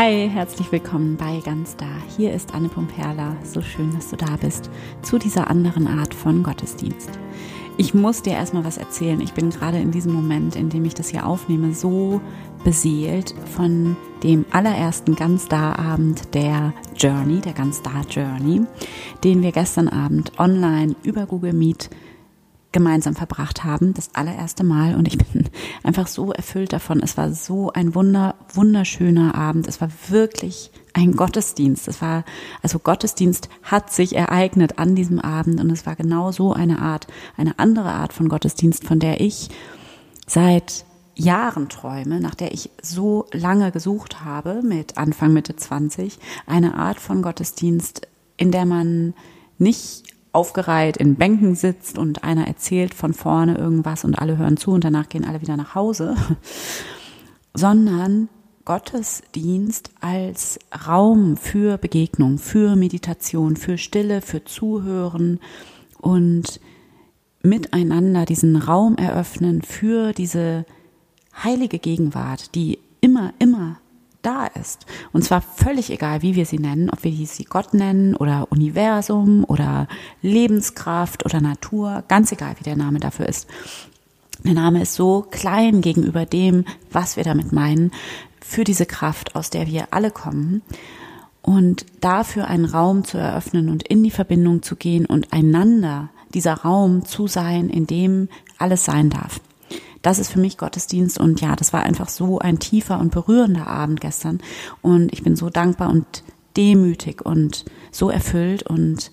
Hi, herzlich willkommen bei Ganz Da. Hier ist Anne Pumperla. So schön, dass du da bist zu dieser anderen Art von Gottesdienst. Ich muss dir erstmal was erzählen. Ich bin gerade in diesem Moment, in dem ich das hier aufnehme, so beseelt von dem allerersten Ganz Da Abend der Journey, der Ganz Da Journey, den wir gestern Abend online über Google Meet gemeinsam verbracht haben, das allererste Mal. Und ich bin einfach so erfüllt davon. Es war so ein wunder, wunderschöner Abend. Es war wirklich ein Gottesdienst. Es war, also Gottesdienst hat sich ereignet an diesem Abend und es war genau so eine Art, eine andere Art von Gottesdienst, von der ich seit Jahren träume, nach der ich so lange gesucht habe, mit Anfang, Mitte 20, eine Art von Gottesdienst, in der man nicht aufgereiht in Bänken sitzt und einer erzählt von vorne irgendwas und alle hören zu und danach gehen alle wieder nach Hause, sondern Gottesdienst als Raum für Begegnung, für Meditation, für Stille, für Zuhören und miteinander diesen Raum eröffnen für diese heilige Gegenwart, die immer, immer da ist. Und zwar völlig egal, wie wir sie nennen, ob wir sie Gott nennen oder Universum oder Lebenskraft oder Natur, ganz egal, wie der Name dafür ist. Der Name ist so klein gegenüber dem, was wir damit meinen, für diese Kraft, aus der wir alle kommen. Und dafür einen Raum zu eröffnen und in die Verbindung zu gehen und einander dieser Raum zu sein, in dem alles sein darf. Das ist für mich Gottesdienst und ja, das war einfach so ein tiefer und berührender Abend gestern und ich bin so dankbar und demütig und so erfüllt und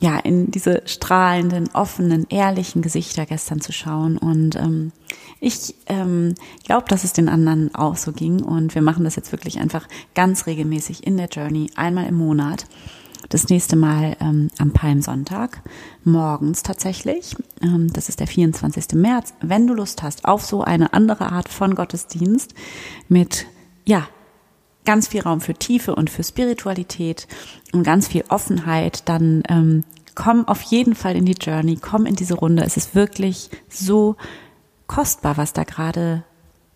ja, in diese strahlenden, offenen, ehrlichen Gesichter gestern zu schauen. Und ähm, ich ähm, glaube, dass es den anderen auch so ging. Und wir machen das jetzt wirklich einfach ganz regelmäßig in der Journey, einmal im Monat. Das nächste Mal ähm, am Palmsonntag, morgens tatsächlich. Ähm, das ist der 24. März. Wenn du Lust hast auf so eine andere Art von Gottesdienst mit, ja, ganz viel Raum für Tiefe und für Spiritualität und ganz viel Offenheit, dann ähm, komm auf jeden Fall in die Journey, komm in diese Runde. Es ist wirklich so kostbar, was da gerade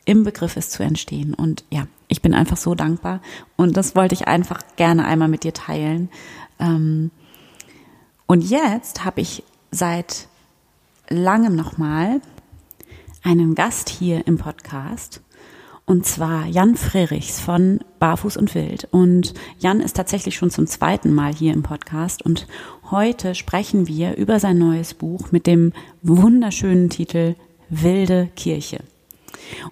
im Begriff ist zu entstehen. Und ja, ich bin einfach so dankbar und das wollte ich einfach gerne einmal mit dir teilen. Ähm, und jetzt habe ich seit langem nochmal einen Gast hier im Podcast und zwar Jan Frerichs von Barfuß und Wild. Und Jan ist tatsächlich schon zum zweiten Mal hier im Podcast und heute sprechen wir über sein neues Buch mit dem wunderschönen Titel Wilde Kirche.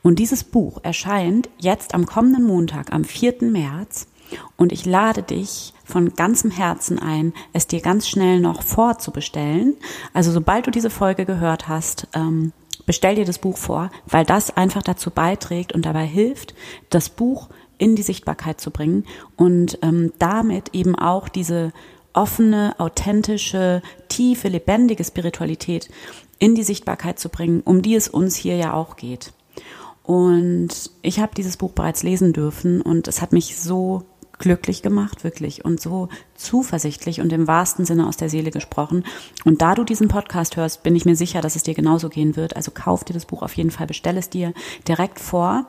Und dieses Buch erscheint jetzt am kommenden Montag, am 4. März. Und ich lade dich von ganzem Herzen ein, es dir ganz schnell noch vorzubestellen. Also sobald du diese Folge gehört hast, ähm, bestell dir das Buch vor, weil das einfach dazu beiträgt und dabei hilft, das Buch in die Sichtbarkeit zu bringen und ähm, damit eben auch diese offene, authentische, tiefe, lebendige Spiritualität in die Sichtbarkeit zu bringen, um die es uns hier ja auch geht. Und ich habe dieses Buch bereits lesen dürfen und es hat mich so glücklich gemacht, wirklich, und so zuversichtlich und im wahrsten Sinne aus der Seele gesprochen. Und da du diesen Podcast hörst, bin ich mir sicher, dass es dir genauso gehen wird. Also kauf dir das Buch auf jeden Fall, bestell es dir direkt vor,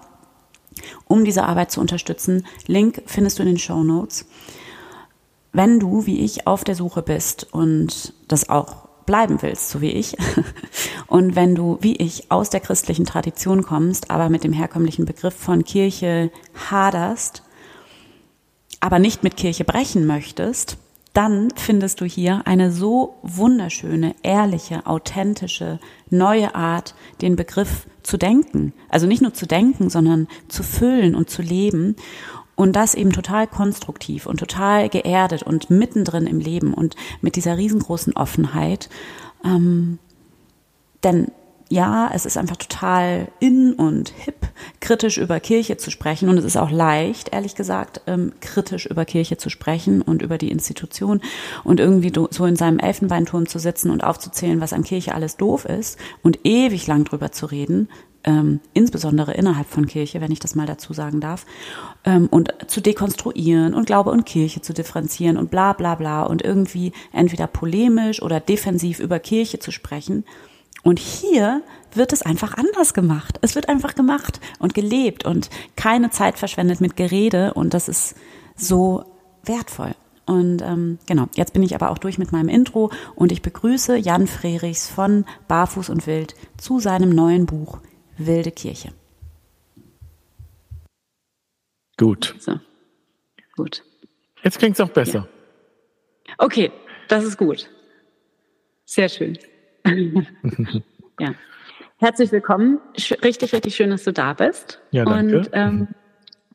um diese Arbeit zu unterstützen. Link findest du in den Show Notes. Wenn du, wie ich, auf der Suche bist und das auch bleiben willst, so wie ich, und wenn du, wie ich, aus der christlichen Tradition kommst, aber mit dem herkömmlichen Begriff von Kirche haderst, aber nicht mit Kirche brechen möchtest, dann findest du hier eine so wunderschöne, ehrliche, authentische, neue Art, den Begriff zu denken. Also nicht nur zu denken, sondern zu füllen und zu leben. Und das eben total konstruktiv und total geerdet und mittendrin im Leben und mit dieser riesengroßen Offenheit. Ähm, denn ja, es ist einfach total in und hip, kritisch über Kirche zu sprechen. Und es ist auch leicht, ehrlich gesagt, ähm, kritisch über Kirche zu sprechen und über die Institution und irgendwie so in seinem Elfenbeinturm zu sitzen und aufzuzählen, was an Kirche alles doof ist und ewig lang drüber zu reden. Ähm, insbesondere innerhalb von Kirche, wenn ich das mal dazu sagen darf, ähm, und zu dekonstruieren und Glaube und Kirche zu differenzieren und bla bla bla und irgendwie entweder polemisch oder defensiv über Kirche zu sprechen Und hier wird es einfach anders gemacht. Es wird einfach gemacht und gelebt und keine Zeit verschwendet mit Gerede und das ist so wertvoll. Und ähm, genau, jetzt bin ich aber auch durch mit meinem Intro und ich begrüße Jan Frerichs von Barfuß und Wild zu seinem neuen Buch Wilde Kirche. Gut. So. Gut. Jetzt klingt es auch besser. Ja. Okay, das ist gut. Sehr schön. ja. Herzlich willkommen. Richtig, richtig schön, dass du da bist. Ja, danke. Und ähm,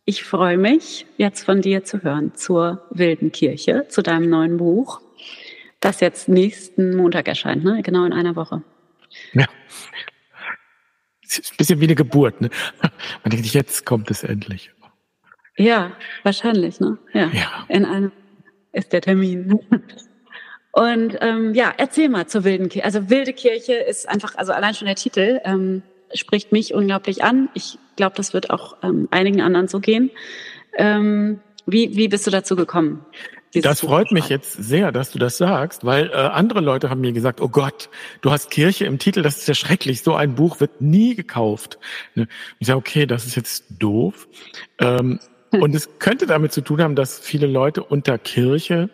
ich freue mich, jetzt von dir zu hören zur Wilden Kirche, zu deinem neuen Buch, das jetzt nächsten Montag erscheint, ne? genau in einer Woche. Ja. Es ist ein bisschen wie eine Geburt. Ne? Man denkt, jetzt kommt es endlich. Ja, wahrscheinlich. Ne? Ja. ja. In einem ist der Termin. Und ähm, ja, erzähl mal zur wilden Kirche. Also wilde Kirche ist einfach, also allein schon der Titel ähm, spricht mich unglaublich an. Ich glaube, das wird auch ähm, einigen anderen so gehen. Ähm, wie, wie bist du dazu gekommen? Das freut mich jetzt sehr, dass du das sagst, weil äh, andere Leute haben mir gesagt, oh Gott, du hast Kirche im Titel, das ist ja schrecklich, so ein Buch wird nie gekauft. Ne? Ich sage, okay, das ist jetzt doof. Ähm, und es könnte damit zu tun haben, dass viele Leute unter Kirche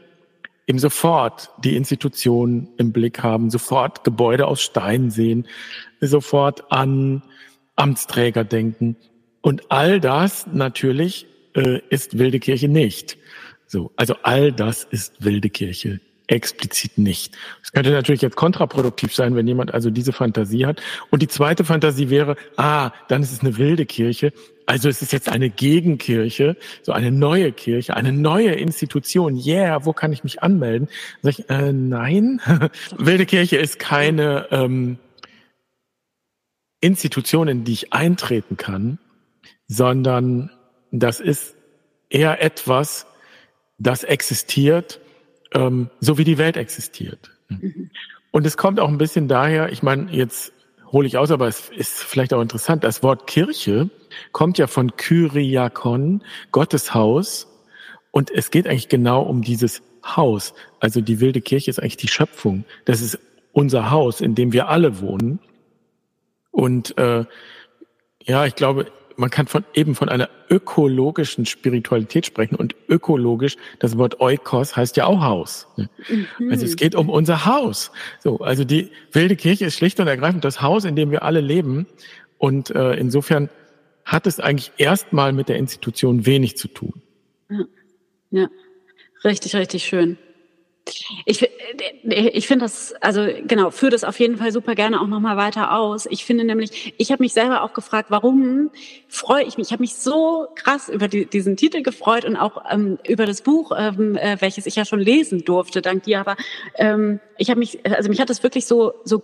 eben sofort die Institution im Blick haben, sofort Gebäude aus Stein sehen, sofort an Amtsträger denken. Und all das natürlich äh, ist wilde Kirche nicht. So, also all das ist wilde Kirche explizit nicht. Es könnte natürlich jetzt kontraproduktiv sein, wenn jemand also diese Fantasie hat. Und die zweite Fantasie wäre, ah, dann ist es eine wilde Kirche. Also es ist jetzt eine Gegenkirche, so eine neue Kirche, eine neue Institution. Yeah, wo kann ich mich anmelden? Sag ich, äh, nein, wilde Kirche ist keine ähm, Institution, in die ich eintreten kann, sondern das ist eher etwas, das existiert, ähm, so wie die Welt existiert. Mhm. Und es kommt auch ein bisschen daher, ich meine, jetzt hole ich aus, aber es ist vielleicht auch interessant, das Wort Kirche kommt ja von Kyriakon, Gottes Haus, und es geht eigentlich genau um dieses Haus. Also die wilde Kirche ist eigentlich die Schöpfung. Das ist unser Haus, in dem wir alle wohnen. Und äh, ja, ich glaube, man kann von, eben von einer ökologischen Spiritualität sprechen und ökologisch, das Wort Oikos heißt ja auch Haus. Ne? Mhm. Also es geht um unser Haus. So, also die wilde Kirche ist schlicht und ergreifend das Haus, in dem wir alle leben und äh, insofern hat es eigentlich erstmal mit der Institution wenig zu tun. Ja, ja. richtig, richtig schön. Ich, äh, ich finde das, also genau, führe das auf jeden Fall super gerne auch nochmal weiter aus. Ich finde nämlich, ich habe mich selber auch gefragt, warum freue ich mich? Ich habe mich so krass über die, diesen Titel gefreut und auch ähm, über das Buch, ähm, äh, welches ich ja schon lesen durfte, dank dir. Aber ähm, ich habe mich, also mich hat das wirklich so so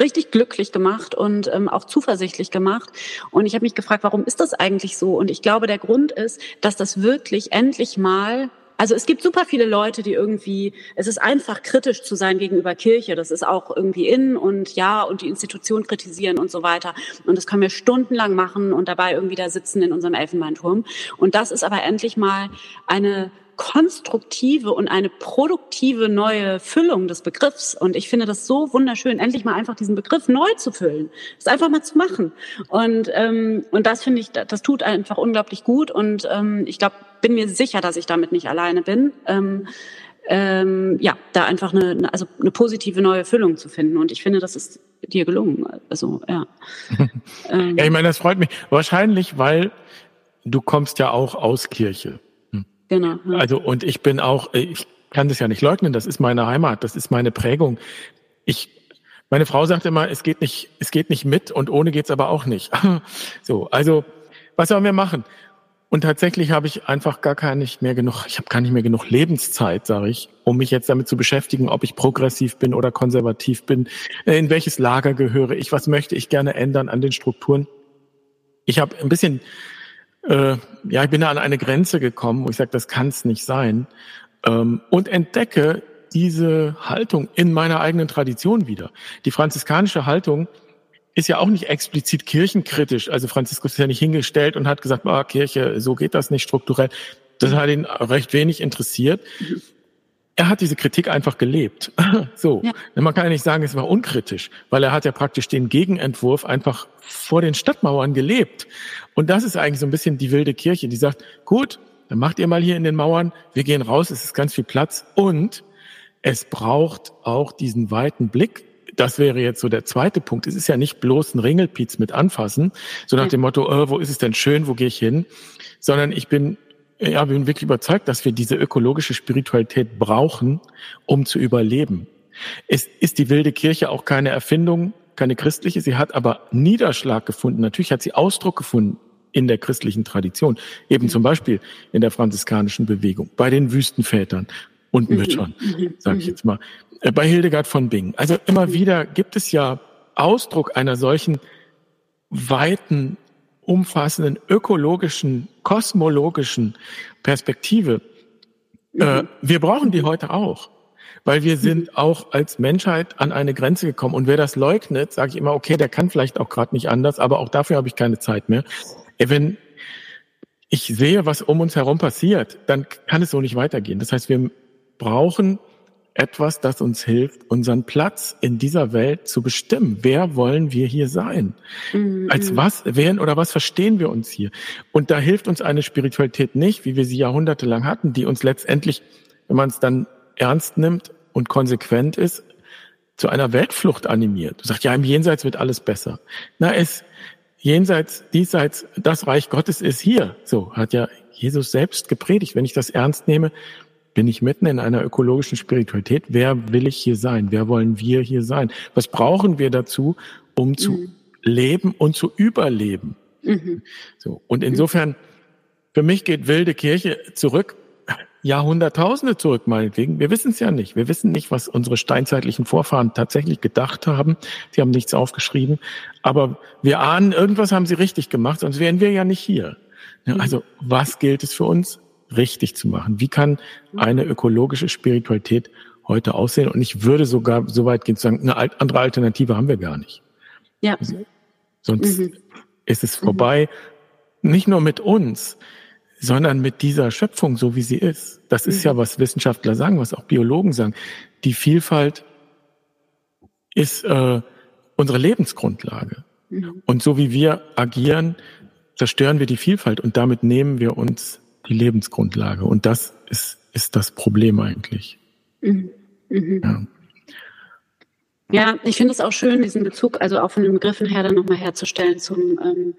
richtig glücklich gemacht und ähm, auch zuversichtlich gemacht. Und ich habe mich gefragt, warum ist das eigentlich so? Und ich glaube, der Grund ist, dass das wirklich endlich mal also es gibt super viele Leute, die irgendwie, es ist einfach kritisch zu sein gegenüber Kirche. Das ist auch irgendwie in und ja und die Institution kritisieren und so weiter. Und das können wir stundenlang machen und dabei irgendwie da sitzen in unserem Elfenbeinturm. Und das ist aber endlich mal eine konstruktive und eine produktive neue Füllung des Begriffs. Und ich finde das so wunderschön, endlich mal einfach diesen Begriff neu zu füllen, das einfach mal zu machen. Und ähm, und das finde ich, das tut einfach unglaublich gut. Und ähm, ich glaube, bin mir sicher, dass ich damit nicht alleine bin. Ähm, ähm, ja, da einfach eine, also eine positive neue Füllung zu finden. Und ich finde, das ist dir gelungen. Also ja. ähm, ja, ich meine, das freut mich. Wahrscheinlich, weil du kommst ja auch aus Kirche. Genau. Ja. Also und ich bin auch, äh, ich kann das ja nicht leugnen, das ist meine Heimat, das ist meine Prägung. Ich, meine Frau sagt immer, es geht nicht, es geht nicht mit und ohne geht's aber auch nicht. so, also was sollen wir machen? Und tatsächlich habe ich einfach gar gar nicht mehr genug, ich habe gar nicht mehr genug Lebenszeit, sage ich, um mich jetzt damit zu beschäftigen, ob ich progressiv bin oder konservativ bin, äh, in welches Lager gehöre ich, was möchte ich gerne ändern an den Strukturen. Ich habe ein bisschen äh, ja, ich bin da an eine Grenze gekommen, wo ich sage, das kann es nicht sein. Ähm, und entdecke diese Haltung in meiner eigenen Tradition wieder. Die franziskanische Haltung ist ja auch nicht explizit kirchenkritisch. Also Franziskus ist ja nicht hingestellt und hat gesagt, ah, Kirche, so geht das nicht strukturell. Das hat ihn recht wenig interessiert. er hat diese Kritik einfach gelebt. so. Ja. Man kann ja nicht sagen, es war unkritisch, weil er hat ja praktisch den Gegenentwurf einfach vor den Stadtmauern gelebt. Und das ist eigentlich so ein bisschen die wilde Kirche, die sagt, gut, dann macht ihr mal hier in den Mauern, wir gehen raus, es ist ganz viel Platz und es braucht auch diesen weiten Blick. Das wäre jetzt so der zweite Punkt. Es ist ja nicht bloß ein Ringelpiez mit anfassen, so nach dem Motto, oh, wo ist es denn schön, wo gehe ich hin, sondern ich bin ja, bin wirklich überzeugt, dass wir diese ökologische Spiritualität brauchen, um zu überleben. Es ist die wilde Kirche auch keine Erfindung, keine christliche. Sie hat aber Niederschlag gefunden. Natürlich hat sie Ausdruck gefunden in der christlichen Tradition. Eben zum Beispiel in der franziskanischen Bewegung, bei den Wüstenvätern und mhm. Müttern, mhm. sage ich mhm. jetzt mal, äh, bei Hildegard von Bingen. Also immer wieder gibt es ja Ausdruck einer solchen weiten umfassenden ökologischen, kosmologischen Perspektive. Äh, wir brauchen die heute auch, weil wir sind auch als Menschheit an eine Grenze gekommen. Und wer das leugnet, sage ich immer, okay, der kann vielleicht auch gerade nicht anders, aber auch dafür habe ich keine Zeit mehr. Äh, wenn ich sehe, was um uns herum passiert, dann kann es so nicht weitergehen. Das heißt, wir brauchen etwas, das uns hilft, unseren Platz in dieser Welt zu bestimmen. Wer wollen wir hier sein? Mhm. Als was, wer oder was verstehen wir uns hier? Und da hilft uns eine Spiritualität nicht, wie wir sie jahrhundertelang hatten, die uns letztendlich, wenn man es dann ernst nimmt und konsequent ist, zu einer Weltflucht animiert. Du sagst, ja, im Jenseits wird alles besser. Na, es, jenseits, diesseits, das Reich Gottes ist hier. So hat ja Jesus selbst gepredigt. Wenn ich das ernst nehme, bin ich mitten in einer ökologischen Spiritualität? Wer will ich hier sein? Wer wollen wir hier sein? Was brauchen wir dazu, um zu mhm. leben und zu überleben? Mhm. So. Und insofern, für mich geht wilde Kirche zurück, Jahrhunderttausende zurück, meinetwegen. Wir wissen es ja nicht. Wir wissen nicht, was unsere steinzeitlichen Vorfahren tatsächlich gedacht haben. Sie haben nichts aufgeschrieben. Aber wir ahnen, irgendwas haben sie richtig gemacht, sonst wären wir ja nicht hier. Mhm. Also, was gilt es für uns? Richtig zu machen? Wie kann eine ökologische Spiritualität heute aussehen? Und ich würde sogar so weit gehen zu sagen, eine andere Alternative haben wir gar nicht. Ja. Also, sonst mhm. ist es vorbei, mhm. nicht nur mit uns, sondern mit dieser Schöpfung, so wie sie ist. Das ist mhm. ja, was Wissenschaftler sagen, was auch Biologen sagen. Die Vielfalt ist äh, unsere Lebensgrundlage. Mhm. Und so wie wir agieren, zerstören wir die Vielfalt und damit nehmen wir uns die Lebensgrundlage. Und das ist, ist das Problem eigentlich. Mhm. Mhm. Ja. Ja, ich finde es auch schön, diesen Bezug, also auch von den Begriffen her dann nochmal herzustellen zum, ähm,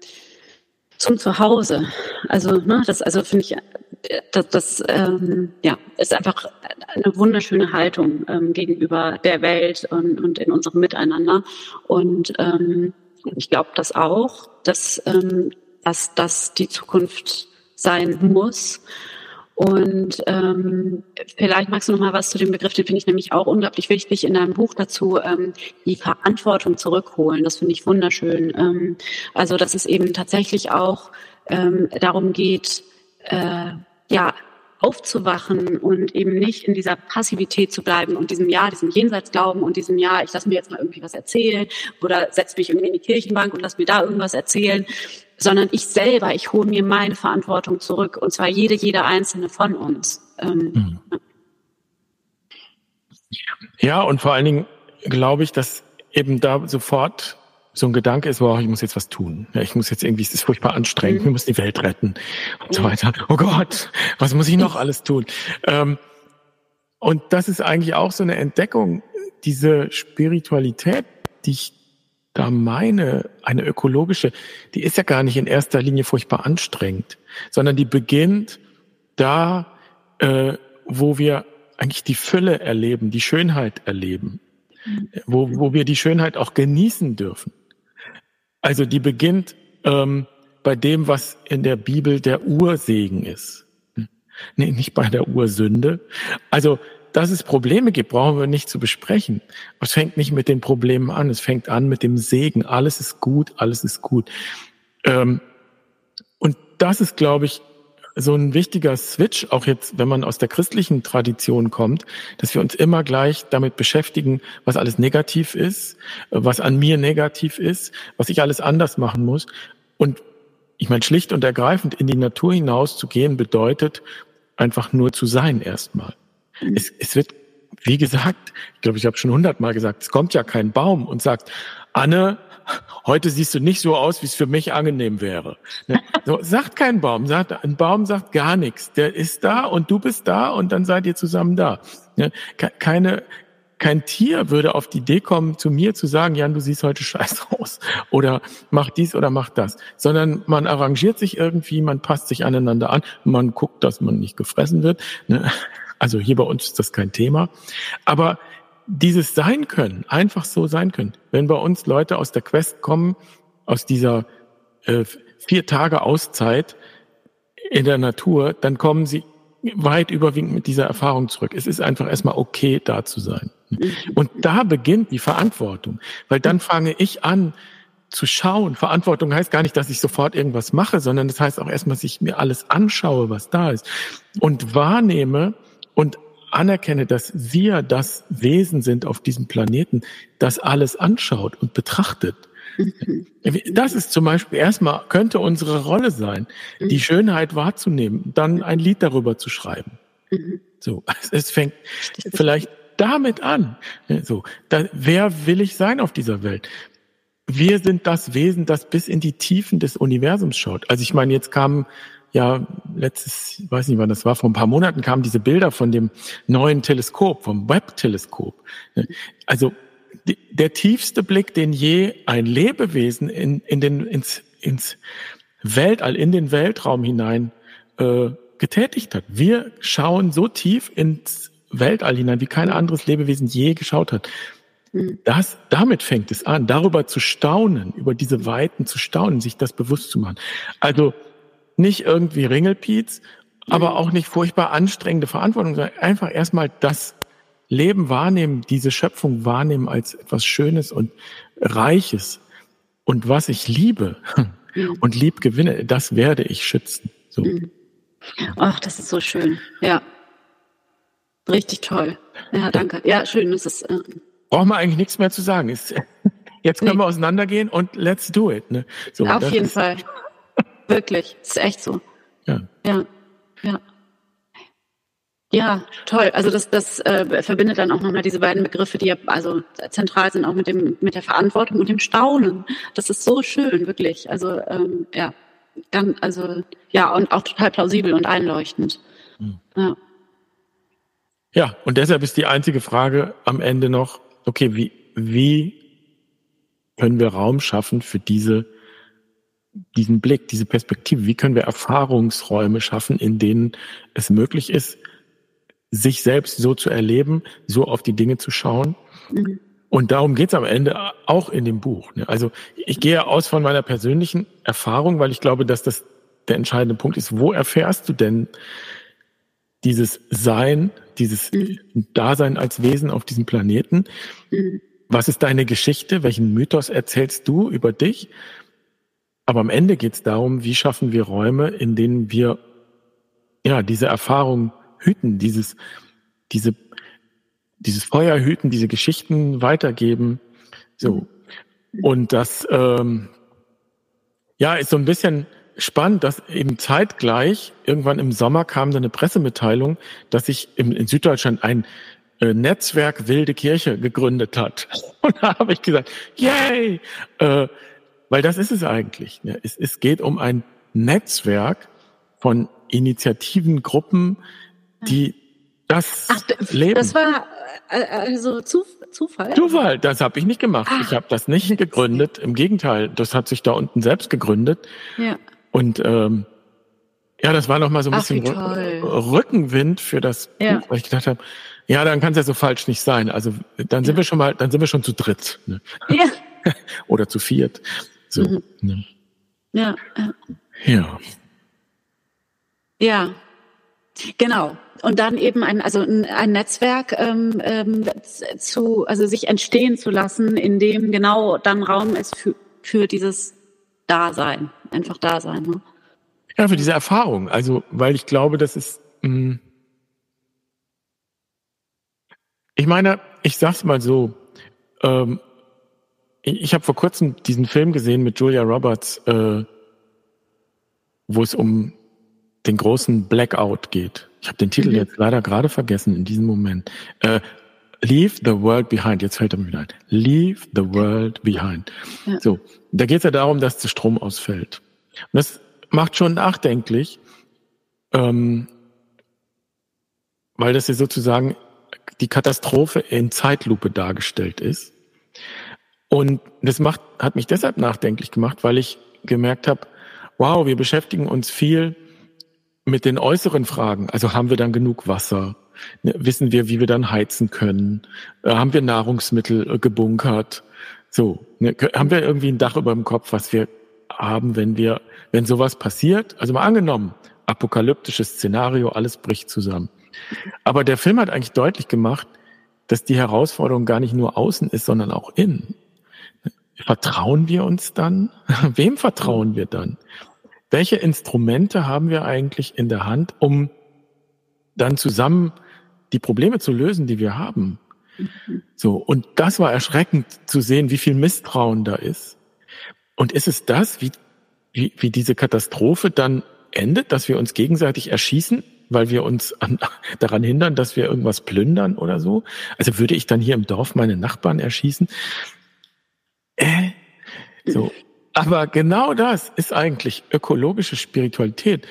zum Zuhause. Also, ne, das, also finde ich, das, das ähm, ja, ist einfach eine wunderschöne Haltung ähm, gegenüber der Welt und, und in unserem Miteinander. Und ähm, ich glaube das auch, dass, ähm, dass, dass die Zukunft sein muss. Und ähm, vielleicht magst du noch mal was zu dem Begriff, den finde ich nämlich auch unglaublich wichtig in deinem Buch dazu, ähm, die Verantwortung zurückholen. Das finde ich wunderschön. Ähm, also dass es eben tatsächlich auch ähm, darum geht, äh, ja aufzuwachen und eben nicht in dieser Passivität zu bleiben und diesem Ja, diesem Jenseitsglauben und diesem Ja, ich lasse mir jetzt mal irgendwie was erzählen oder setze mich irgendwie in die Kirchenbank und lass mir da irgendwas erzählen, sondern ich selber, ich hole mir meine Verantwortung zurück und zwar jede, jede einzelne von uns. Ähm, mhm. Ja, und vor allen Dingen glaube ich, dass eben da sofort so ein Gedanke ist, wow, ich muss jetzt was tun. Ja, ich muss jetzt irgendwie, es ist furchtbar anstrengend, mhm. wir müssen die Welt retten und so weiter. Oh Gott, was muss ich noch alles tun? Ähm, und das ist eigentlich auch so eine Entdeckung, diese Spiritualität, die ich da meine, eine ökologische, die ist ja gar nicht in erster Linie furchtbar anstrengend, sondern die beginnt da, äh, wo wir eigentlich die Fülle erleben, die Schönheit erleben, mhm. wo, wo wir die Schönheit auch genießen dürfen. Also die beginnt ähm, bei dem, was in der Bibel der Ursegen ist. Nee, nicht bei der Ursünde. Also dass es Probleme gibt, brauchen wir nicht zu besprechen. Es fängt nicht mit den Problemen an, es fängt an mit dem Segen. Alles ist gut, alles ist gut. Ähm, und das ist, glaube ich, so ein wichtiger Switch, auch jetzt, wenn man aus der christlichen Tradition kommt, dass wir uns immer gleich damit beschäftigen, was alles negativ ist, was an mir negativ ist, was ich alles anders machen muss. Und ich meine, schlicht und ergreifend in die Natur hinaus zu gehen, bedeutet einfach nur zu sein erstmal. Es, es wird, wie gesagt, ich glaube, ich habe schon hundertmal gesagt, es kommt ja kein Baum und sagt, Anne, heute siehst du nicht so aus, wie es für mich angenehm wäre. Ne? So, sagt kein Baum, sagt, ein Baum sagt gar nichts. Der ist da und du bist da und dann seid ihr zusammen da. Ne? Keine, kein Tier würde auf die Idee kommen, zu mir zu sagen, Jan, du siehst heute scheiß aus oder mach dies oder mach das, sondern man arrangiert sich irgendwie, man passt sich aneinander an, man guckt, dass man nicht gefressen wird. Ne? Also hier bei uns ist das kein Thema. Aber dieses Sein können, einfach so sein können. Wenn bei uns Leute aus der Quest kommen, aus dieser äh, vier Tage Auszeit in der Natur, dann kommen sie weit überwiegend mit dieser Erfahrung zurück. Es ist einfach erstmal okay, da zu sein. Und da beginnt die Verantwortung, weil dann fange ich an zu schauen. Verantwortung heißt gar nicht, dass ich sofort irgendwas mache, sondern das heißt auch erstmal, dass ich mir alles anschaue, was da ist und wahrnehme und anerkenne, dass wir das Wesen sind auf diesem Planeten, das alles anschaut und betrachtet. Mhm. Das ist zum Beispiel erstmal, könnte unsere Rolle sein, die mhm. Schönheit wahrzunehmen, dann ein Lied darüber zu schreiben. Mhm. So, es fängt vielleicht damit an. So, da, wer will ich sein auf dieser Welt? Wir sind das Wesen, das bis in die Tiefen des Universums schaut. Also ich meine, jetzt kamen ja letztes, ich weiß nicht wann das war, vor ein paar Monaten kamen diese Bilder von dem neuen Teleskop, vom Webb-Teleskop. Also die, der tiefste Blick, den je ein Lebewesen in, in den, ins, ins Weltall, in den Weltraum hinein äh, getätigt hat. Wir schauen so tief ins Weltall hinein, wie kein anderes Lebewesen je geschaut hat. Hm. Das, damit fängt es an, darüber zu staunen, über diese Weiten zu staunen, sich das bewusst zu machen. Also nicht irgendwie Ringelpiez, aber mhm. auch nicht furchtbar anstrengende Verantwortung, sondern einfach erstmal das Leben wahrnehmen, diese Schöpfung wahrnehmen als etwas Schönes und Reiches. Und was ich liebe mhm. und lieb gewinne, das werde ich schützen. So. Mhm. Ach, das ist so schön. Ja. Richtig toll. Ja, danke. Ja, schön. Das ist, äh Braucht man eigentlich nichts mehr zu sagen. Ist, jetzt können nee. wir auseinandergehen und let's do it. Ne? So, Auf jeden ist, Fall. Wirklich, ist echt so. Ja. Ja, ja. Ja, toll. Also das, das äh, verbindet dann auch nochmal diese beiden Begriffe, die ja also zentral sind, auch mit dem mit der Verantwortung und dem Staunen. Das ist so schön, wirklich. Also ähm, ja, ganz, also ja und auch total plausibel und einleuchtend. Hm. Ja. Ja, und deshalb ist die einzige Frage am Ende noch: Okay, wie wie können wir Raum schaffen für diese diesen Blick, diese Perspektive, wie können wir Erfahrungsräume schaffen, in denen es möglich ist, sich selbst so zu erleben, so auf die Dinge zu schauen. Mhm. Und darum geht's am Ende auch in dem Buch. Ne? Also ich gehe aus von meiner persönlichen Erfahrung, weil ich glaube, dass das der entscheidende Punkt ist. Wo erfährst du denn dieses Sein, dieses mhm. Dasein als Wesen auf diesem Planeten? Mhm. Was ist deine Geschichte? Welchen Mythos erzählst du über dich? Aber am Ende geht es darum, wie schaffen wir Räume, in denen wir ja diese Erfahrung hüten, dieses, diese, dieses Feuer hüten, diese Geschichten weitergeben. So. Und das ähm, ja ist so ein bisschen spannend, dass eben zeitgleich irgendwann im Sommer kam dann eine Pressemitteilung, dass sich im, in Süddeutschland ein äh, Netzwerk Wilde Kirche gegründet hat. Und da habe ich gesagt, yay! Äh, weil das ist es eigentlich. Ne? Es, es geht um ein Netzwerk von Initiativen, Gruppen, die das Ach, leben. Das war äh, also Zufall? Zufall, das habe ich nicht gemacht. Ach, ich habe das nicht gegründet. Im Gegenteil, das hat sich da unten selbst gegründet. Ja. Und ähm, ja, das war noch mal so ein Ach, bisschen Rückenwind für das ja. Buch, weil ich gedacht habe, ja, dann kann es ja so falsch nicht sein. Also dann sind ja. wir schon mal, dann sind wir schon zu dritt. Ne? Ja. Oder zu viert. So, mhm. ne? ja, ja. Ja. Genau. Und dann eben ein, also ein, ein Netzwerk ähm, ähm, zu, also sich entstehen zu lassen, in dem genau dann Raum ist für, für dieses Dasein, einfach Dasein. Ne? Ja, für diese Erfahrung. Also, weil ich glaube, das ist. Mh, hm, ich meine, ich sag's mal so. Ähm, ich habe vor kurzem diesen Film gesehen mit Julia Roberts, äh, wo es um den großen Blackout geht. Ich habe den Titel mhm. jetzt leider gerade vergessen in diesem Moment. Äh, Leave the World Behind. Jetzt fällt er mir wieder ein. Leave the World Behind. Ja. So, da geht es ja darum, dass der Strom ausfällt. Und das macht schon nachdenklich, ähm, weil das ja sozusagen die Katastrophe in Zeitlupe dargestellt ist. Und das macht, hat mich deshalb nachdenklich gemacht, weil ich gemerkt habe, wow, wir beschäftigen uns viel mit den äußeren Fragen. Also haben wir dann genug Wasser? Ne, wissen wir, wie wir dann heizen können? Äh, haben wir Nahrungsmittel äh, gebunkert? So, ne, haben wir irgendwie ein Dach über dem Kopf, was wir haben, wenn wir, wenn sowas passiert? Also mal angenommen, apokalyptisches Szenario, alles bricht zusammen. Aber der Film hat eigentlich deutlich gemacht, dass die Herausforderung gar nicht nur außen ist, sondern auch innen. Vertrauen wir uns dann? Wem vertrauen wir dann? Welche Instrumente haben wir eigentlich in der Hand, um dann zusammen die Probleme zu lösen, die wir haben? So. Und das war erschreckend zu sehen, wie viel Misstrauen da ist. Und ist es das, wie, wie, wie diese Katastrophe dann endet, dass wir uns gegenseitig erschießen, weil wir uns an, daran hindern, dass wir irgendwas plündern oder so? Also würde ich dann hier im Dorf meine Nachbarn erschießen? Äh, so. Aber genau das ist eigentlich ökologische Spiritualität.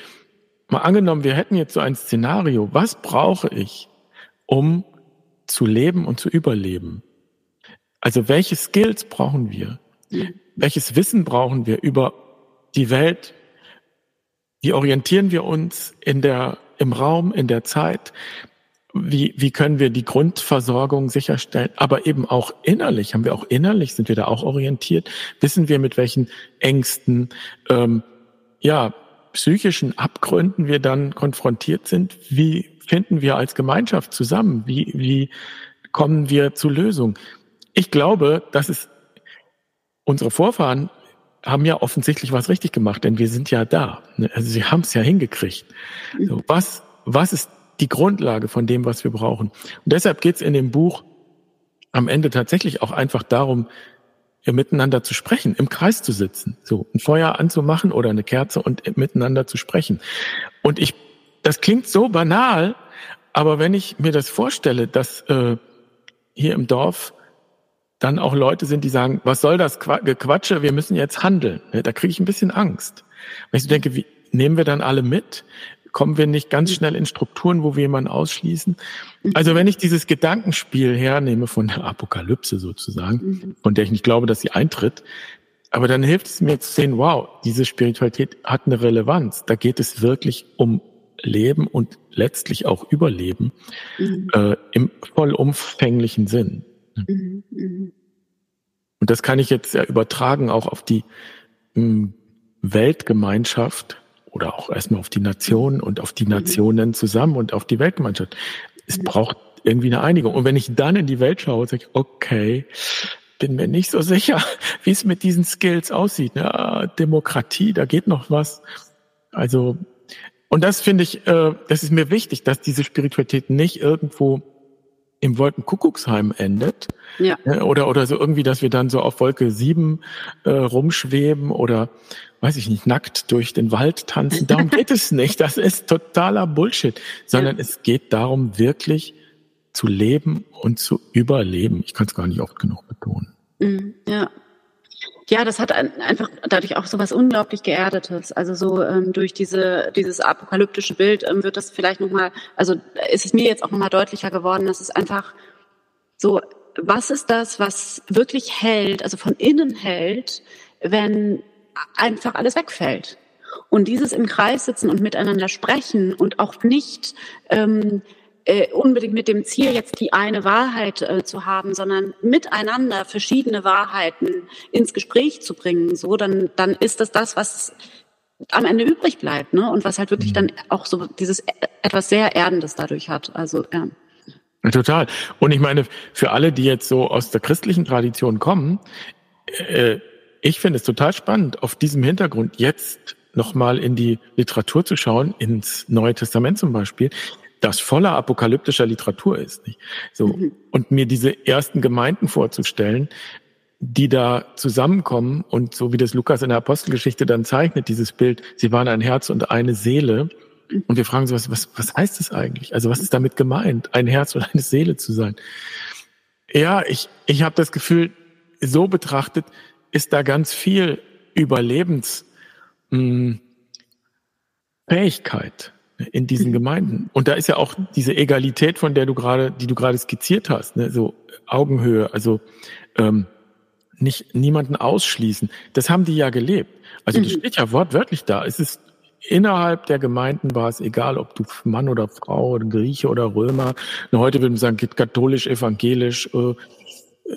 Mal angenommen, wir hätten jetzt so ein Szenario. Was brauche ich, um zu leben und zu überleben? Also welche Skills brauchen wir? Welches Wissen brauchen wir über die Welt? Wie orientieren wir uns in der, im Raum, in der Zeit? Wie, wie können wir die Grundversorgung sicherstellen, aber eben auch innerlich, haben wir auch innerlich, sind wir da auch orientiert, wissen wir, mit welchen Ängsten, ähm, ja, psychischen Abgründen wir dann konfrontiert sind, wie finden wir als Gemeinschaft zusammen, wie, wie kommen wir zu Lösungen. Ich glaube, dass es unsere Vorfahren haben ja offensichtlich was richtig gemacht, denn wir sind ja da. Also sie haben es ja hingekriegt. So, was, was ist die Grundlage von dem, was wir brauchen. Und deshalb geht es in dem Buch am Ende tatsächlich auch einfach darum, ja, miteinander zu sprechen, im Kreis zu sitzen, so ein Feuer anzumachen oder eine Kerze und miteinander zu sprechen. Und ich, das klingt so banal, aber wenn ich mir das vorstelle, dass äh, hier im Dorf dann auch Leute sind, die sagen, was soll das Gequatsche, wir müssen jetzt handeln. Ne, da kriege ich ein bisschen Angst. Weil ich so denke, wie nehmen wir dann alle mit? Kommen wir nicht ganz mhm. schnell in Strukturen, wo wir jemanden ausschließen. Mhm. Also wenn ich dieses Gedankenspiel hernehme von der Apokalypse sozusagen, mhm. von der ich nicht glaube, dass sie eintritt, aber dann hilft es mir zu sehen, wow, diese Spiritualität hat eine Relevanz. Da geht es wirklich um Leben und letztlich auch Überleben mhm. äh, im vollumfänglichen Sinn. Mhm. Mhm. Und das kann ich jetzt ja übertragen auch auf die mh, hm, Weltgemeinschaft, oder auch erstmal auf die Nation und auf die. Nationen zusammen und auf die Weltgemeinschaft. Es braucht irgendwie eine Einigung. Und wenn ich dann in die Welt schaue, sage ich, okay, bin mir nicht so sicher, wie es mit diesen Skills aussieht. Ja, Demokratie, da geht noch was. Also, und das finde ich, äh, das ist mir wichtig, dass diese Spiritualität nicht irgendwo im Wolkenkuckucksheim endet. Ja. Oder, oder so irgendwie, dass wir dann so auf Wolke sieben äh, rumschweben oder weiß ich nicht, nackt durch den Wald tanzen. Darum geht es nicht. Das ist totaler Bullshit. Sondern ja. es geht darum, wirklich zu leben und zu überleben. Ich kann es gar nicht oft genug betonen. Mhm, ja. Ja, das hat einfach dadurch auch so was unglaublich Geerdetes. Also so ähm, durch diese, dieses apokalyptische Bild ähm, wird das vielleicht nochmal, also ist es mir jetzt auch nochmal deutlicher geworden, dass es einfach so, was ist das, was wirklich hält, also von innen hält, wenn einfach alles wegfällt. Und dieses im Kreis sitzen und miteinander sprechen und auch nicht ähm, äh, unbedingt mit dem Ziel, jetzt die eine Wahrheit äh, zu haben, sondern miteinander verschiedene Wahrheiten ins Gespräch zu bringen, so, dann, dann ist das das, was am Ende übrig bleibt, ne? Und was halt wirklich mhm. dann auch so dieses e, etwas sehr Erdendes dadurch hat. Also, ja. Total. Und ich meine, für alle, die jetzt so aus der christlichen Tradition kommen, äh, ich finde es total spannend, auf diesem Hintergrund jetzt nochmal in die Literatur zu schauen, ins Neue Testament zum Beispiel, das voller apokalyptischer Literatur ist. Nicht? So mhm. und mir diese ersten Gemeinden vorzustellen, die da zusammenkommen und so wie das Lukas in der Apostelgeschichte dann zeichnet, dieses Bild, sie waren ein Herz und eine Seele Und wir fragen so, was, was, was heißt das eigentlich? Also was ist damit gemeint, ein Herz und eine Seele zu sein? Ja, ich, ich habe das Gefühl, so betrachtet ist da ganz viel Überlebensfähigkeit in diesen mhm. Gemeinden. Und da ist ja auch diese Egalität, von der du gerade, die du gerade skizziert hast, ne? so Augenhöhe, also ähm, nicht niemanden ausschließen. Das haben die ja gelebt. Also das mhm. steht ja wortwörtlich da. Es ist innerhalb der Gemeinden war es egal, ob du Mann oder Frau oder Grieche oder Römer. Und heute würde man sagen, katholisch, evangelisch, äh,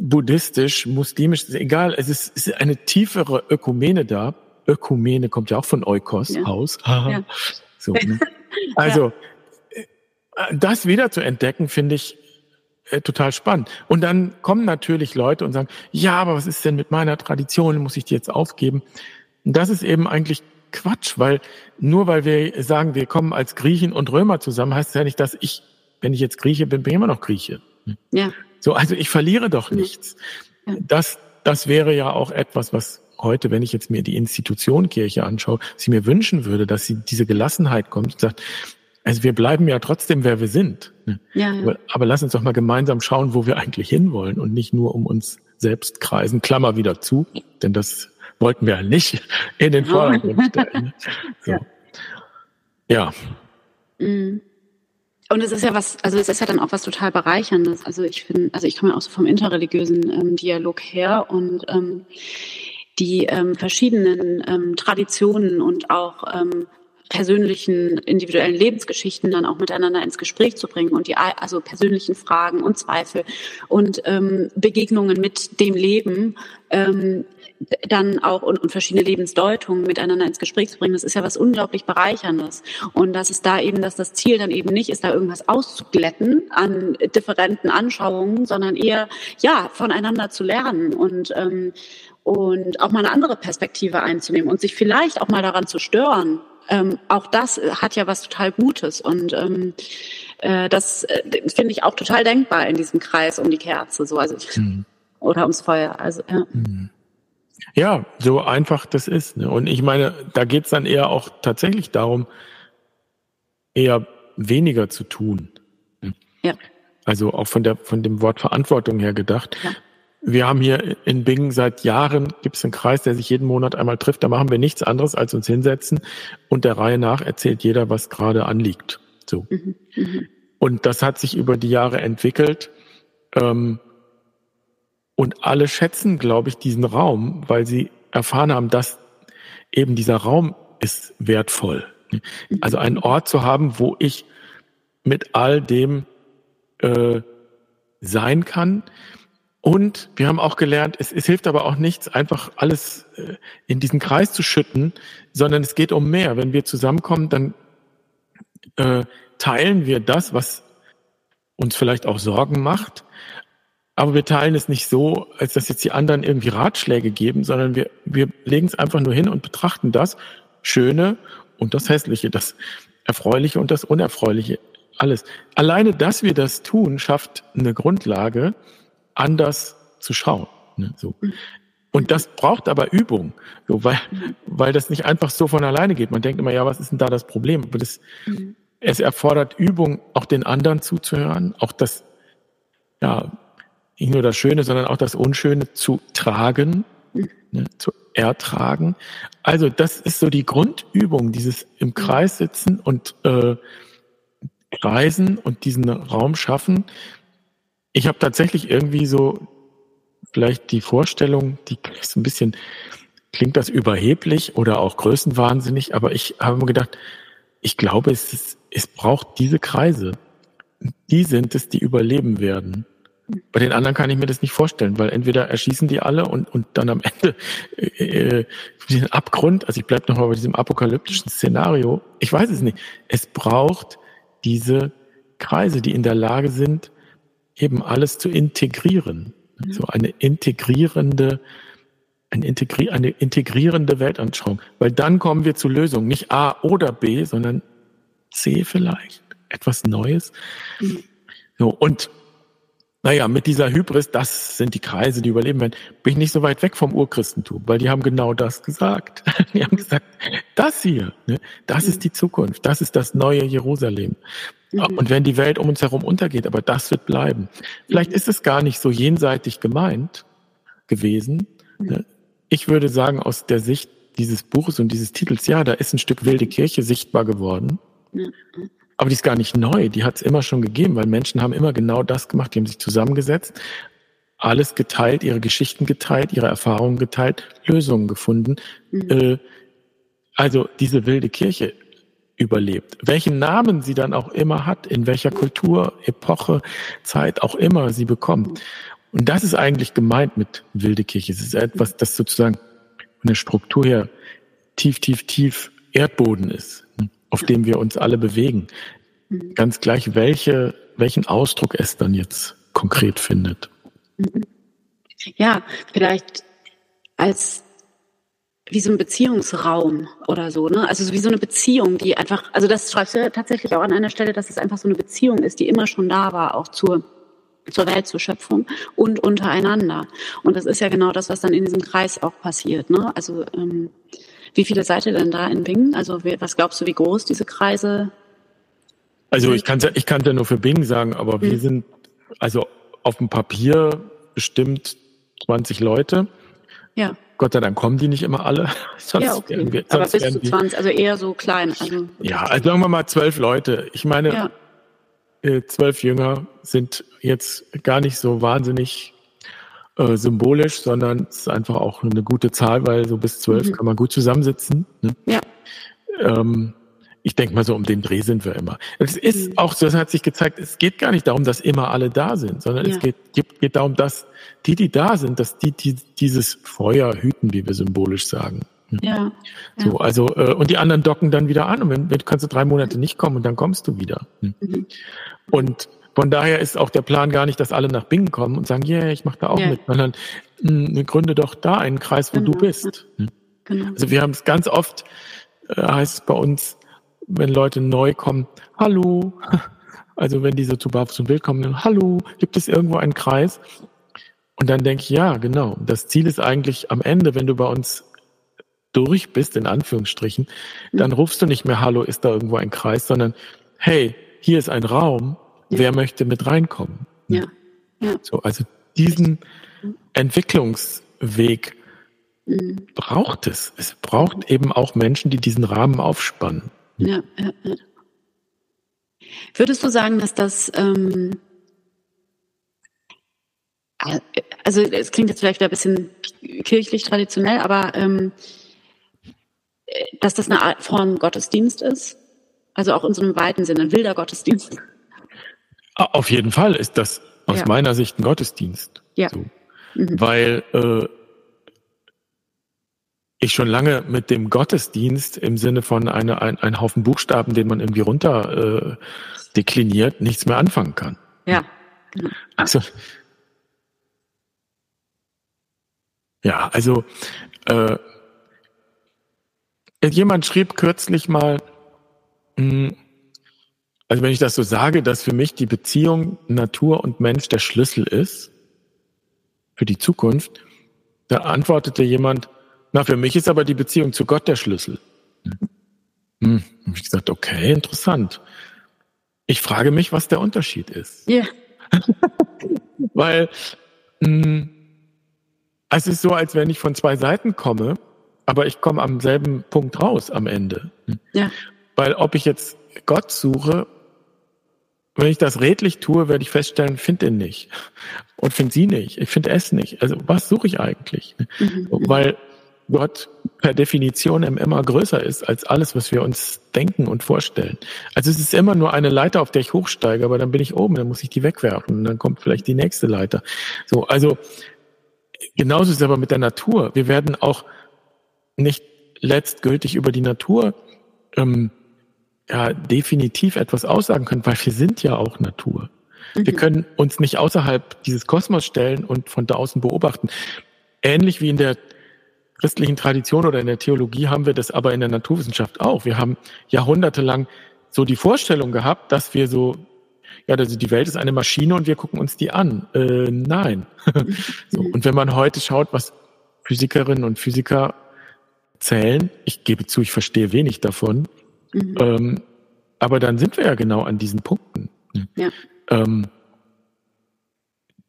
buddhistisch, muslimisch, ist egal. Es ist, ist eine tiefere Ökumene da. Ökumene kommt ja auch von Eukos ja. aus. Ja. So, ne? Also ja. Äh, das wieder zu entdecken, finde ich äh, total spannend. Und dann kommen natürlich Leute und sagen, ja, aber was ist denn mit meiner Tradition? Muss ich die jetzt aufgeben? Und das ist eben eigentlich Quatsch, weil nur weil wir sagen, wir kommen als Griechen und Römer zusammen, heißt es ja nicht, dass ich, wenn ich jetzt Grieche bin, bin ich immer noch Grieche. Ja. So, also ich verliere doch nichts. Ja. Das, das wäre ja auch etwas, was heute, wenn ich jetzt mir die Institution Kirche anschaue, sie mir wünschen würde, dass sie diese Gelassenheit kommt und sagt, also wir bleiben ja trotzdem, wer wir sind. Ne? Ja, ja. Aber, aber lass uns doch mal gemeinsam schauen, wo wir eigentlich hinwollen und nicht nur um uns selbst kreisen. Klammer wieder zu, denn das wollten wir ja nicht in den Vordergrund stellen. So. Ja. ja. Mhm. Und es ist ja was, also es ist ja dann auch was total bereicherndes. Also ich finde, also ich komme ja auch so vom interreligiösen ähm, Dialog her und ähm, die ähm, verschiedenen ähm, Traditionen und auch ähm, persönlichen, individuellen Lebensgeschichten dann auch miteinander ins Gespräch zu bringen und die also persönlichen Fragen und Zweifel und ähm, Begegnungen mit dem Leben ähm, dann auch und, und verschiedene Lebensdeutungen miteinander ins Gespräch zu bringen, das ist ja was unglaublich bereicherndes. Und das ist da eben, dass das Ziel dann eben nicht ist, da irgendwas auszuglätten an differenten Anschauungen, sondern eher ja voneinander zu lernen und ähm, und auch mal eine andere Perspektive einzunehmen und sich vielleicht auch mal daran zu stören. Ähm, auch das hat ja was total Gutes und ähm, äh, das äh, finde ich auch total denkbar in diesem Kreis um die Kerze, so also mhm. oder ums Feuer. Also ja. Mhm. Ja, so einfach das ist. Ne? Und ich meine, da geht's dann eher auch tatsächlich darum, eher weniger zu tun. Ja. Also auch von der von dem Wort Verantwortung her gedacht. Ja. Wir haben hier in Bingen seit Jahren gibt es einen Kreis, der sich jeden Monat einmal trifft. Da machen wir nichts anderes als uns hinsetzen und der Reihe nach erzählt jeder, was gerade anliegt. So. Mhm. Mhm. Und das hat sich über die Jahre entwickelt. Ähm, und alle schätzen, glaube ich, diesen Raum, weil sie erfahren haben, dass eben dieser Raum ist wertvoll. Also einen Ort zu haben, wo ich mit all dem äh, sein kann. Und wir haben auch gelernt, es, es hilft aber auch nichts, einfach alles äh, in diesen Kreis zu schütten, sondern es geht um mehr. Wenn wir zusammenkommen, dann äh, teilen wir das, was uns vielleicht auch Sorgen macht, aber wir teilen es nicht so, als dass jetzt die anderen irgendwie Ratschläge geben, sondern wir, wir legen es einfach nur hin und betrachten das Schöne und das Hässliche, das Erfreuliche und das Unerfreuliche. Alles. Alleine, dass wir das tun, schafft eine Grundlage, anders zu schauen. Ne, so. Und das braucht aber Übung, so, weil, weil das nicht einfach so von alleine geht. Man denkt immer, ja, was ist denn da das Problem? Aber das, mhm. es erfordert Übung, auch den anderen zuzuhören, auch das, ja, nicht nur das Schöne, sondern auch das Unschöne zu tragen, ne, zu ertragen. Also das ist so die Grundübung, dieses im Kreis sitzen und äh, kreisen und diesen Raum schaffen. Ich habe tatsächlich irgendwie so vielleicht die Vorstellung, die ist ein bisschen, klingt das überheblich oder auch größenwahnsinnig, aber ich habe mir gedacht, ich glaube, es, ist, es braucht diese Kreise. Die sind es, die überleben werden. Bei den anderen kann ich mir das nicht vorstellen, weil entweder erschießen die alle und, und dann am Ende äh, äh diesen Abgrund, also ich bleibe nochmal bei diesem apokalyptischen Szenario, ich weiß es nicht. Es braucht diese Kreise, die in der Lage sind, eben alles zu integrieren. Mhm. So eine integrierende, eine, integri eine integrierende Weltanschauung. Weil dann kommen wir zu Lösungen. Nicht A oder B, sondern C vielleicht. Etwas Neues. Mhm. So, und naja, mit dieser Hybris, das sind die Kreise, die überleben werden, bin ich nicht so weit weg vom Urchristentum, weil die haben genau das gesagt. Die haben gesagt, das hier, ne, das ist die Zukunft, das ist das neue Jerusalem. Mhm. Und wenn die Welt um uns herum untergeht, aber das wird bleiben. Vielleicht ist es gar nicht so jenseitig gemeint gewesen. Ne? Ich würde sagen, aus der Sicht dieses Buches und dieses Titels, ja, da ist ein Stück wilde Kirche sichtbar geworden. Aber die ist gar nicht neu, die hat es immer schon gegeben, weil Menschen haben immer genau das gemacht, die haben sich zusammengesetzt, alles geteilt, ihre Geschichten geteilt, ihre Erfahrungen geteilt, Lösungen gefunden. Mhm. Äh, also diese wilde Kirche überlebt. Welchen Namen sie dann auch immer hat, in welcher Kultur, Epoche, Zeit auch immer sie bekommt. Und das ist eigentlich gemeint mit wilde Kirche. Es ist etwas, das sozusagen von der Struktur her tief, tief, tief Erdboden ist auf dem wir uns alle bewegen. Mhm. Ganz gleich, welche, welchen Ausdruck es dann jetzt konkret findet. Mhm. Ja, vielleicht als wie so ein Beziehungsraum oder so, ne? Also wie so eine Beziehung, die einfach, also das schreibst du ja tatsächlich auch an einer Stelle, dass es einfach so eine Beziehung ist, die immer schon da war, auch zur zur Welt, zur Schöpfung und untereinander. Und das ist ja genau das, was dann in diesem Kreis auch passiert. Ne? Also ähm, wie viele seid ihr denn da in Bingen? Also was glaubst du, wie groß diese Kreise? Also ich kann ich ja nur für Bingen sagen, aber hm. wir sind also auf dem Papier bestimmt 20 Leute. Ja. Gott sei Dank kommen die nicht immer alle. sonst ja, okay. wir, sonst aber bis zu 20, also eher so klein. Also ja, also sagen wir mal zwölf Leute. Ich meine, ja. äh, zwölf Jünger sind jetzt gar nicht so wahnsinnig äh, symbolisch, sondern es ist einfach auch eine gute Zahl, weil so bis zwölf mhm. kann man gut zusammensitzen. Ne? Ja. Ähm, ich denke mal so um den Dreh sind wir immer. Es ist mhm. auch so, das hat sich gezeigt, es geht gar nicht darum, dass immer alle da sind, sondern ja. es geht, geht, geht darum, dass die, die da sind, dass die, die dieses Feuer hüten, wie wir symbolisch sagen. Ne? Ja. So, ja. also, äh, und die anderen docken dann wieder an und wenn, wenn kannst du drei Monate nicht kommen und dann kommst du wieder. Ne? Mhm. Und von daher ist auch der Plan gar nicht, dass alle nach Bingen kommen und sagen, yeah, ich mache da auch yeah. mit, sondern mh, hm, gründe doch da einen Kreis, wo genau. du bist. Hm? Genau. Also wir haben es ganz oft, äh, heißt es bei uns, wenn Leute neu kommen, hallo, also wenn diese zu Barfuß und Bild kommen, dann, hallo, gibt es irgendwo einen Kreis? Und dann denke ich, ja, genau. Das Ziel ist eigentlich am Ende, wenn du bei uns durch bist, in Anführungsstrichen, dann rufst du nicht mehr, hallo, ist da irgendwo ein Kreis, sondern, hey, hier ist ein Raum, ja. wer möchte mit reinkommen? Ja. ja. So, also diesen Entwicklungsweg mhm. braucht es. Es braucht eben auch Menschen, die diesen Rahmen aufspannen. Ja, ja, ja. Würdest du sagen, dass das, ähm, also es klingt jetzt vielleicht ein bisschen kirchlich traditionell, aber ähm, dass das eine Art von Gottesdienst ist? Also auch in so einem weiten Sinne, ein wilder Gottesdienst? Auf jeden Fall ist das aus ja. meiner Sicht ein Gottesdienst. Ja. So. Mhm. Weil äh, ich schon lange mit dem Gottesdienst im Sinne von einer, ein, ein Haufen Buchstaben, den man irgendwie runter äh, dekliniert, nichts mehr anfangen kann. Ja. Genau. Also ja, also äh, jemand schrieb kürzlich mal, mh, hm, also wenn ich das so sage, dass für mich die Beziehung Natur und Mensch der Schlüssel ist für die Zukunft, da antwortete jemand, na, für mich ist aber die Beziehung zu Gott der Schlüssel. Hm, hab ich gesagt, okay, interessant. Ich frage mich, was der Unterschied ist. Ja. Weil mh, hm, es ist so, als wenn ich von zwei Seiten komme, aber ich komme am selben Punkt raus am Ende. Ja. Weil ob ich jetzt Gott suche wenn ich das redlich tue, werde ich feststellen, finde ihn nicht. Und finde sie nicht. Ich finde es nicht. Also was suche ich eigentlich? Mhm. Weil Gott per Definition immer größer ist als alles, was wir uns denken und vorstellen. Also es ist immer nur eine Leiter, auf der ich hochsteige, aber dann bin ich oben, dann muss ich die wegwerfen und dann kommt vielleicht die nächste Leiter. So, also genauso ist es aber mit der Natur. Wir werden auch nicht letztgültig über die Natur ähm, ja definitiv etwas aussagen können, weil wir sind ja auch Natur. Mhm. Wir können uns nicht außerhalb dieses Kosmos stellen und von da außen beobachten. Ähnlich wie in der christlichen Tradition oder in der Theologie haben wir das aber in der Naturwissenschaft auch. Wir haben jahrhundertelang so die Vorstellung gehabt, dass wir so ja, also die Welt ist eine Maschine und wir gucken uns die an. Äh, nein. so, und wenn man heute schaut, was Physikerinnen und Physiker zählen, ich gebe zu, ich verstehe wenig davon, mhm. ähm, aber dann sind wir ja genau an diesen Punkten. Ja. Ähm,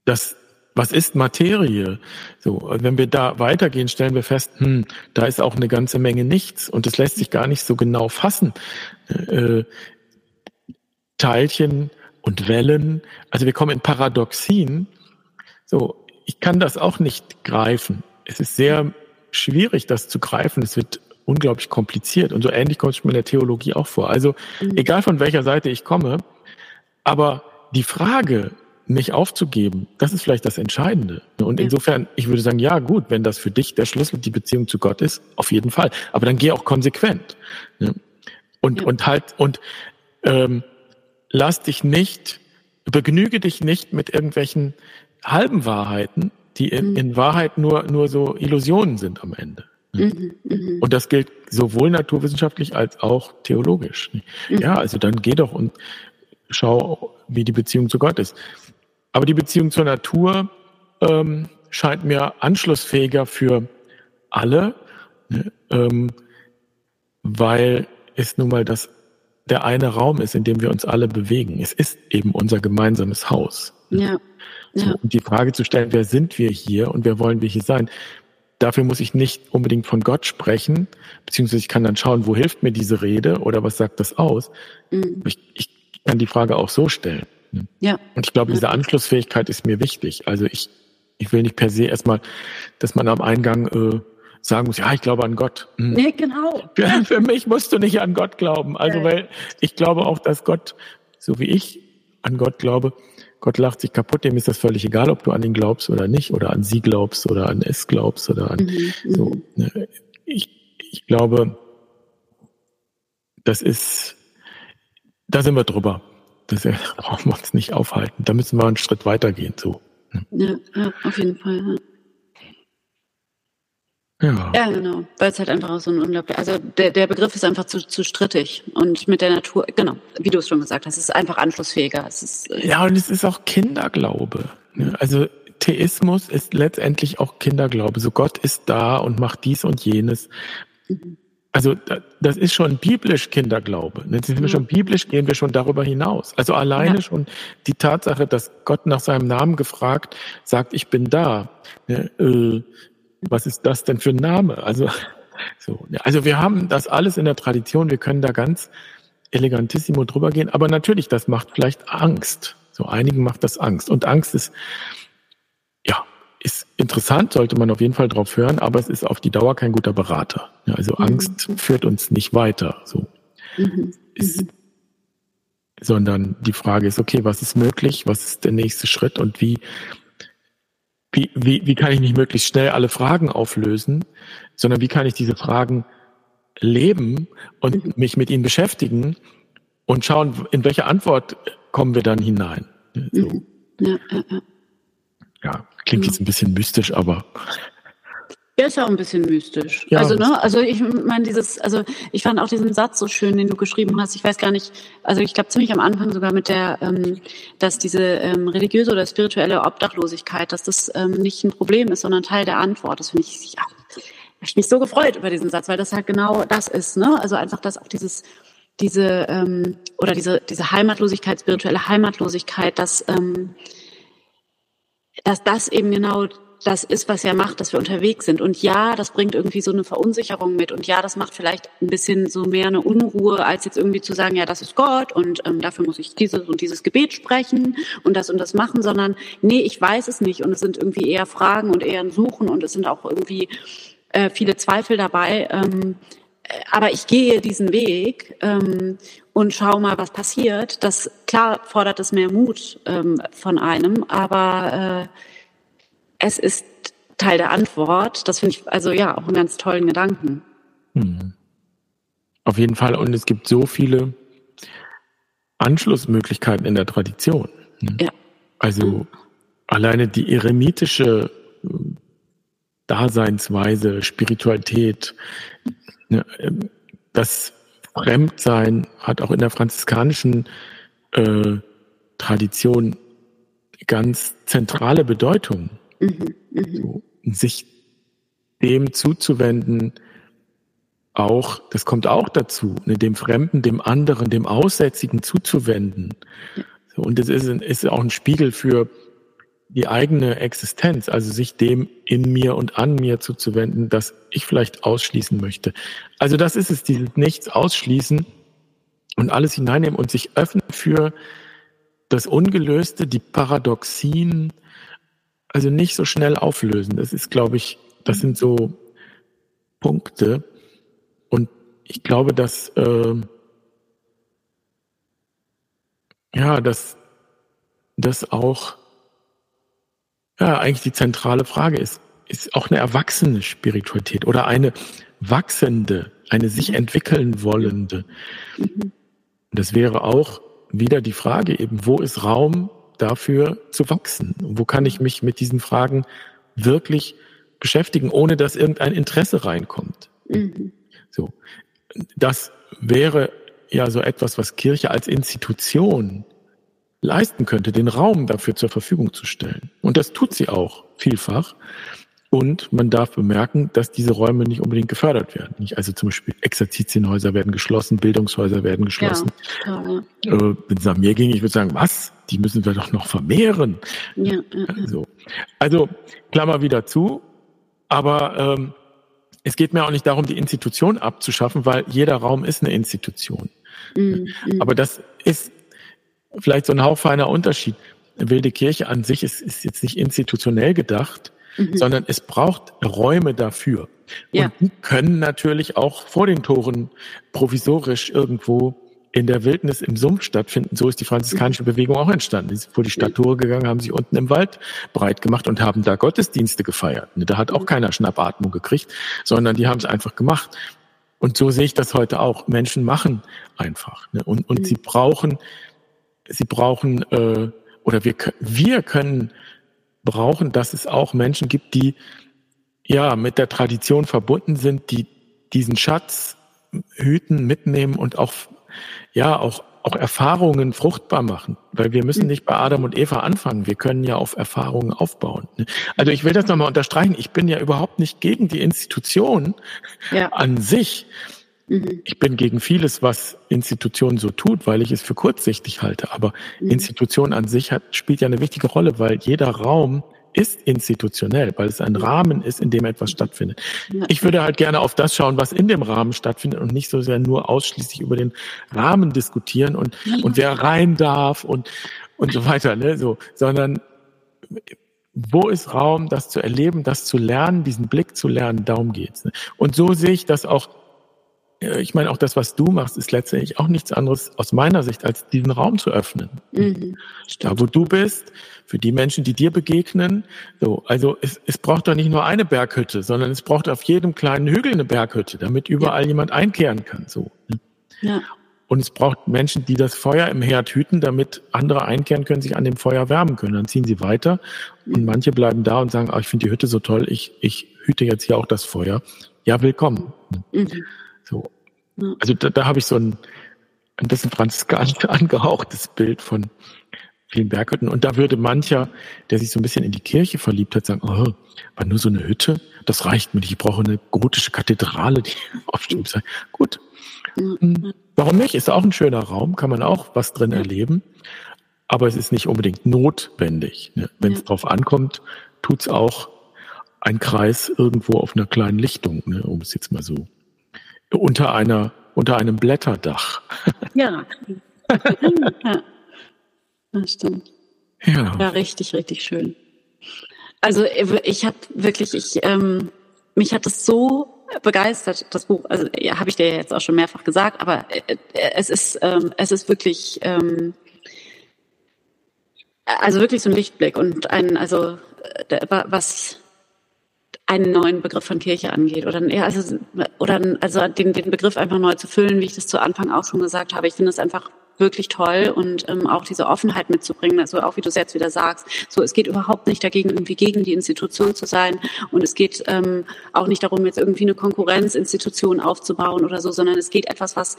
das, was ist Materie? So, wenn wir da weitergehen, stellen wir fest, hm, da ist auch eine ganze Menge nichts und es lässt sich gar nicht so genau fassen. Äh, Teilchen und Wellen, also wir kommen in Paradoxien. So, ich kann das auch nicht greifen. Es ist sehr schwierig, das zu greifen. Es wird unglaublich kompliziert. Und so ähnlich kommt es mir in der Theologie auch vor. Also, mhm. egal von welcher Seite ich komme, aber die Frage, nicht aufzugeben, das ist vielleicht das Entscheidende. Und insofern, ich würde sagen, ja, gut, wenn das für dich der Schlüssel die Beziehung zu Gott ist, auf jeden Fall. Aber dann geh auch konsequent. Und, ja. und halt, und ähm, lass dich nicht, begnüge dich nicht mit irgendwelchen halben Wahrheiten, die in, mhm. in Wahrheit nur, nur so Illusionen sind am Ende. Mhm, mh. Und das gilt sowohl naturwissenschaftlich als auch theologisch. Mhm. Ja, also dann geh doch und schau, wie die Beziehung zu Gott ist. Aber die Beziehung zur Natur ähm, scheint mir anschlussfähiger für alle, ne, ähm, weil es nun mal das der eine Raum ist, in dem wir uns alle bewegen. Es ist eben unser gemeinsames Haus. Ja. ja. So, und die Frage zu stellen, wer sind wir hier und wer wollen wir hier sein? Dafür muss ich nicht unbedingt von Gott sprechen, beziehungsweise ich kann dann schauen, wo hilft mir diese Rede oder was sagt das aus. Mhm. Ich, ich kann die Frage auch so stellen. Ja. Und ich glaube, diese Anschlussfähigkeit ist mir wichtig. Also ich, ich will nicht per se erstmal, dass man am Eingang äh, sagen muss, ja, ich glaube an Gott. Hm. Nee, genau. Für, für, mich musst du nicht an Gott glauben. Also, weil ich glaube auch, dass Gott, so wie ich an Gott glaube, Gott lacht sich kaputt, dem ist das völlig egal, ob du an ihn glaubst oder nicht, oder an sie glaubst oder an es glaubst oder an mhm, so. Mhm. Ne? Ich, ich glaube, das ist, da sind wir drüber das brauchen wir uns nicht aufhalten. Da müssen wir einen Schritt weitergehen. So. Ja, ja auf jeden Fall. Ja. ja. Genau. Weil es halt einfach so ein unglaublich, also der, der Begriff ist einfach zu, zu strittig und mit der Natur, genau, wie du es schon gesagt hast, es ist einfach anschlussfähiger. Es ist, äh, ja, und es ist auch Kinderglaube. Ne? Also Theismus ist letztendlich auch Kinderglaube. So Gott ist da und macht dies und jenes. Mhm also das ist schon biblisch Kinderglaube. Jetzt sind wir mhm. schon biblisch, gehen wir schon darüber hinaus. Also alleine ja. schon die Tatsache, dass Gott nach seinem Namen gefragt sagt, ich bin da. Ne, äh, was ist das denn für ein Name? Also, so, also wir haben das alles in der Tradition, wir können da ganz elegantissimo drüber gehen, aber natürlich, das macht vielleicht Angst. So einigen macht das Angst. Und Angst ist, ja, ist interessant, sollte man auf jeden Fall drauf hören, aber es ist auf die Dauer kein guter Berater. Ja, also mhm. Angst führt uns nicht weiter, so. Mhm. Ist, mhm. sondern die Frage ist, okay, was ist möglich? Was ist der nächste Schritt? Und wie, wie, wie, wie kann ich nicht möglichst schnell alle Fragen auflösen, sondern wie kann ich diese Fragen leben und mich mit ihnen beschäftigen und schauen, in welche Antwort kommen wir dann hinein? So. Ja, ja, ja. ja, Klingt jetzt ein bisschen mystisch, aber. Ja, ist ja auch ein bisschen mystisch. Ja, also, ne, also ich meine, dieses, also ich fand auch diesen Satz so schön, den du geschrieben hast. Ich weiß gar nicht, also ich glaube ziemlich am Anfang sogar mit der, ähm, dass diese ähm, religiöse oder spirituelle Obdachlosigkeit, dass das ähm, nicht ein Problem ist, sondern Teil der Antwort. Das finde ich, ja, ich mich so gefreut über diesen Satz, weil das halt genau das ist, ne? Also einfach, dass auch dieses, diese ähm, oder diese diese Heimatlosigkeit, spirituelle Heimatlosigkeit, dass ähm, dass das eben genau das ist, was er macht, dass wir unterwegs sind. Und ja, das bringt irgendwie so eine Verunsicherung mit. Und ja, das macht vielleicht ein bisschen so mehr eine Unruhe, als jetzt irgendwie zu sagen, ja, das ist Gott und ähm, dafür muss ich dieses und dieses Gebet sprechen und das und das machen, sondern nee, ich weiß es nicht. Und es sind irgendwie eher Fragen und eher ein Suchen und es sind auch irgendwie äh, viele Zweifel dabei. Ähm, aber ich gehe diesen Weg ähm, und schau mal, was passiert. Das klar fordert es mehr Mut ähm, von einem, aber äh, es ist Teil der Antwort. Das finde ich also ja auch einen ganz tollen Gedanken. Hm. Auf jeden Fall. Und es gibt so viele Anschlussmöglichkeiten in der Tradition. Ne? Ja. Also alleine die eremitische Daseinsweise, Spiritualität, Ne, ähm, das Fremdsein hat auch in der franziskanischen äh, Tradition ganz zentrale Bedeutung. Mhm, mh. so, sich dem zuzuwenden, auch, das kommt auch dazu, ne, dem Fremden, dem anderen, dem Aussätzigen zuzuwenden. So, und das ist, ist auch ein Spiegel für die eigene Existenz, also sich dem in mir und an mir zuzuwenden, das ich vielleicht ausschließen möchte. Also das ist es, dieses Nichts ausschließen und alles hineinnehmen und sich öffnen für das Ungelöste, die Paradoxien, also nicht so schnell auflösen. Das ist, glaube ich, das sind so Punkte. Und ich glaube, dass äh, ja, dass das auch ja eigentlich die zentrale Frage ist. Ist auch eine erwachsene Spiritualität oder eine wachsende, eine sich entwickeln wollende. Mhm. Das wäre auch wieder die Frage eben, wo ist Raum dafür zu wachsen? Wo kann ich mich mit diesen Fragen wirklich beschäftigen, ohne dass irgendein Interesse reinkommt? Mhm. So. Das wäre ja so etwas, was Kirche als Institution leisten könnte, den Raum dafür zur Verfügung zu stellen. Und das tut sie auch vielfach. Und man darf bemerken, dass diese Räume nicht unbedingt gefördert werden. Also zum Beispiel Exerzitienhäuser werden geschlossen, Bildungshäuser werden geschlossen. Ja, klar, ja. Äh, wenn es nach mir ging, ich würde sagen, was? Die müssen wir doch noch vermehren. Ja, also, also Klammer wieder zu. Aber ähm, es geht mir auch nicht darum, die Institution abzuschaffen, weil jeder Raum ist eine Institution. Mhm. Aber das ist vielleicht so ein hauchfeiner Unterschied. Wilde Kirche an sich ist, ist jetzt nicht institutionell gedacht, mhm. sondern es braucht Räume dafür. Ja. Und die können natürlich auch vor den Toren provisorisch irgendwo in der Wildnis im Sumpf stattfinden. So ist die franziskanische Bewegung auch entstanden. Die sind vor die Stadttore gegangen, haben sich unten im Wald breit gemacht und haben da Gottesdienste gefeiert. Da hat auch keiner Schnappatmung gekriegt, sondern die haben es einfach gemacht. Und so sehe ich das heute auch. Menschen machen einfach. Ne? Und, und sie brauchen, sie brauchen, äh, oder wir, wir können brauchen, dass es auch Menschen gibt, die ja mit der Tradition verbunden sind, die diesen Schatz hüten, mitnehmen und auch ja auch auch Erfahrungen fruchtbar machen, weil wir müssen nicht bei Adam und Eva anfangen. Wir können ja auf Erfahrungen aufbauen. Ne? Also ich will das nochmal unterstreichen. Ich bin ja überhaupt nicht gegen die Institution ja. an sich. Mhm. Ich bin gegen vieles, was Institutionen so tut, weil ich es für kurzsichtig halte. Aber mhm. Institution an sich hat, spielt ja eine wichtige Rolle, weil jeder Raum ist institutionell, weil es ein Rahmen ist, in dem etwas stattfindet. Ich würde halt gerne auf das schauen, was in dem Rahmen stattfindet und nicht so sehr nur ausschließlich über den Rahmen diskutieren und, und wer rein darf und, und so weiter, ne, so, sondern wo ist Raum, das zu erleben, das zu lernen, diesen Blick zu lernen, darum geht's. Ne? Und so sehe ich das auch ich meine, auch das, was du machst, ist letztendlich auch nichts anderes aus meiner Sicht, als diesen Raum zu öffnen. Mhm, da, wo du bist, für die Menschen, die dir begegnen. So, also es, es braucht doch nicht nur eine Berghütte, sondern es braucht auf jedem kleinen Hügel eine Berghütte, damit überall ja. jemand einkehren kann. So. Ne? Ja. Und es braucht Menschen, die das Feuer im Herd hüten, damit andere einkehren können, sich an dem Feuer wärmen können. Dann ziehen sie weiter und manche bleiben da und sagen, oh, ich finde die Hütte so toll, ich, ich hüte jetzt hier auch das Feuer. Ja, willkommen. Mhm. So. Also da, da habe ich so ein, ein bisschen franziskanisch angehauchtes Bild von vielen Berghütten. Und da würde mancher, der sich so ein bisschen in die Kirche verliebt hat, sagen, oh, war nur so eine Hütte, das reicht mir nicht. Ich brauche eine gotische Kathedrale, die aufstimmt. Sei. Gut. Hm, warum nicht? Ist auch ein schöner Raum, kann man auch was drin erleben. Aber es ist nicht unbedingt notwendig. Ne? Wenn es drauf ankommt, tut's auch ein Kreis irgendwo auf einer kleinen Lichtung, ne? um es jetzt mal so unter einer, unter einem Blätterdach. Ja. ja. Das stimmt. Ja. ja, richtig, richtig schön. Also ich habe wirklich, ich, ähm, mich hat es so begeistert, das Buch. Also ja, habe ich dir jetzt auch schon mehrfach gesagt, aber äh, es ist, ähm, es ist wirklich, ähm, also wirklich so ein Lichtblick und ein, also äh, was einen neuen Begriff von Kirche angeht oder ja, also oder also den, den Begriff einfach neu zu füllen, wie ich das zu Anfang auch schon gesagt habe. Ich finde es einfach wirklich toll und ähm, auch diese Offenheit mitzubringen, also auch wie du es jetzt wieder sagst, so es geht überhaupt nicht dagegen, irgendwie gegen die Institution zu sein und es geht ähm, auch nicht darum, jetzt irgendwie eine Konkurrenzinstitution aufzubauen oder so, sondern es geht etwas, was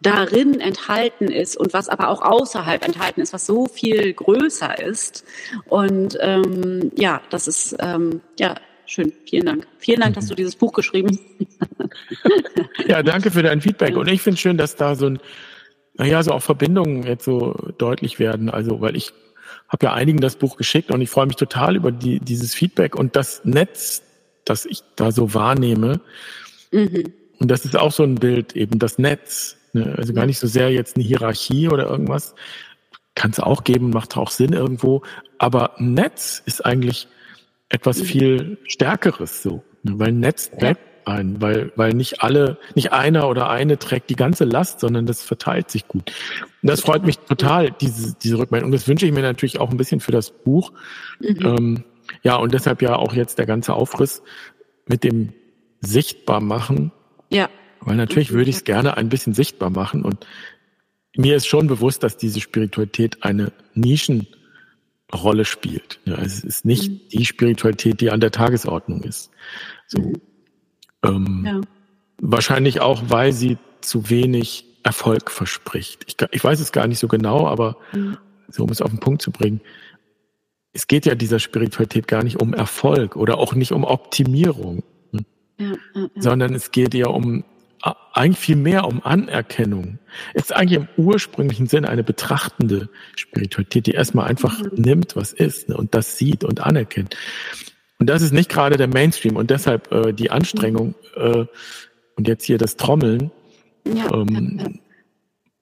darin enthalten ist und was aber auch außerhalb enthalten ist, was so viel größer ist. Und ähm, ja, das ist ähm, ja schön. Vielen Dank. Vielen Dank, dass du dieses Buch geschrieben hast. ja, danke für dein Feedback. Und ich finde schön, dass da so ein, naja, so auch Verbindungen jetzt so deutlich werden. Also, weil ich habe ja einigen das Buch geschickt und ich freue mich total über die, dieses Feedback und das Netz, das ich da so wahrnehme. Mhm. Und das ist auch so ein Bild, eben das Netz. Ne? Also gar nicht so sehr jetzt eine Hierarchie oder irgendwas. Kann es auch geben, macht auch Sinn irgendwo. Aber Netz ist eigentlich etwas mhm. viel Stärkeres so. Ne? Weil Netz trägt ja. ein, weil, weil nicht alle, nicht einer oder eine trägt die ganze Last, sondern das verteilt sich gut. Und das freut mich total, diese, diese Rückmeldung. Und das wünsche ich mir natürlich auch ein bisschen für das Buch. Mhm. Ähm, ja, und deshalb ja auch jetzt der ganze Aufriss mit dem Sichtbarmachen. Ja. Weil natürlich würde ich es gerne ein bisschen sichtbar machen und mir ist schon bewusst, dass diese Spiritualität eine Nischenrolle spielt. Ja, es ist nicht mhm. die Spiritualität, die an der Tagesordnung ist. So, mhm. ähm, ja. Wahrscheinlich auch, weil sie zu wenig Erfolg verspricht. Ich, ich weiß es gar nicht so genau, aber mhm. so um es auf den Punkt zu bringen, es geht ja dieser Spiritualität gar nicht um Erfolg oder auch nicht um Optimierung, hm? ja, sondern es geht ja um eigentlich viel mehr um Anerkennung. Es ist eigentlich im ursprünglichen Sinn eine betrachtende Spiritualität, die erstmal einfach mhm. nimmt, was ist ne, und das sieht und anerkennt. Und das ist nicht gerade der Mainstream und deshalb äh, die Anstrengung äh, und jetzt hier das Trommeln. Ja, ähm, ja, ja.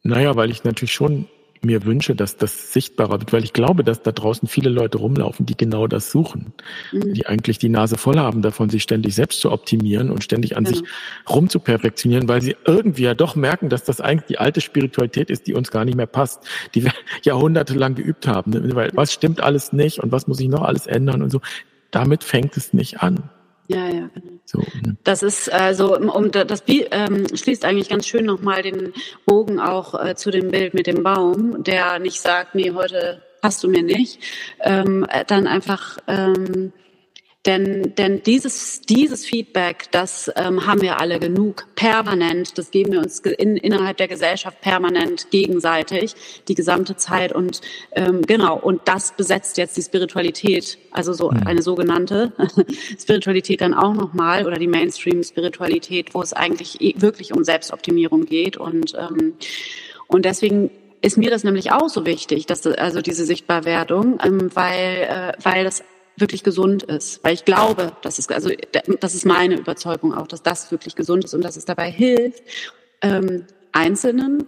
Naja, weil ich natürlich schon mir wünsche, dass das sichtbarer wird, weil ich glaube, dass da draußen viele Leute rumlaufen, die genau das suchen, mhm. die eigentlich die Nase voll haben davon, sich ständig selbst zu optimieren und ständig an genau. sich rum zu perfektionieren, weil sie irgendwie ja doch merken, dass das eigentlich die alte Spiritualität ist, die uns gar nicht mehr passt, die wir jahrhundertelang geübt haben, ne? weil was stimmt alles nicht und was muss ich noch alles ändern und so. Damit fängt es nicht an. Ja, ja, genau. So, ne? Das ist also, um, das ähm, schließt eigentlich ganz schön nochmal den Bogen auch äh, zu dem Bild mit dem Baum, der nicht sagt, nee, heute hast du mir nicht, ähm, dann einfach ähm, denn, denn dieses, dieses Feedback, das ähm, haben wir alle genug, permanent, das geben wir uns in, innerhalb der Gesellschaft permanent gegenseitig, die gesamte Zeit. Und ähm, genau, und das besetzt jetzt die Spiritualität, also so mhm. eine sogenannte Spiritualität dann auch nochmal oder die Mainstream-Spiritualität, wo es eigentlich wirklich um Selbstoptimierung geht. Und, ähm, und deswegen ist mir das nämlich auch so wichtig, dass das, also diese Sichtbarwerdung, ähm, weil, äh, weil das wirklich gesund ist. Weil ich glaube, das ist, also, das ist meine Überzeugung auch, dass das wirklich gesund ist und dass es dabei hilft, ähm, Einzelnen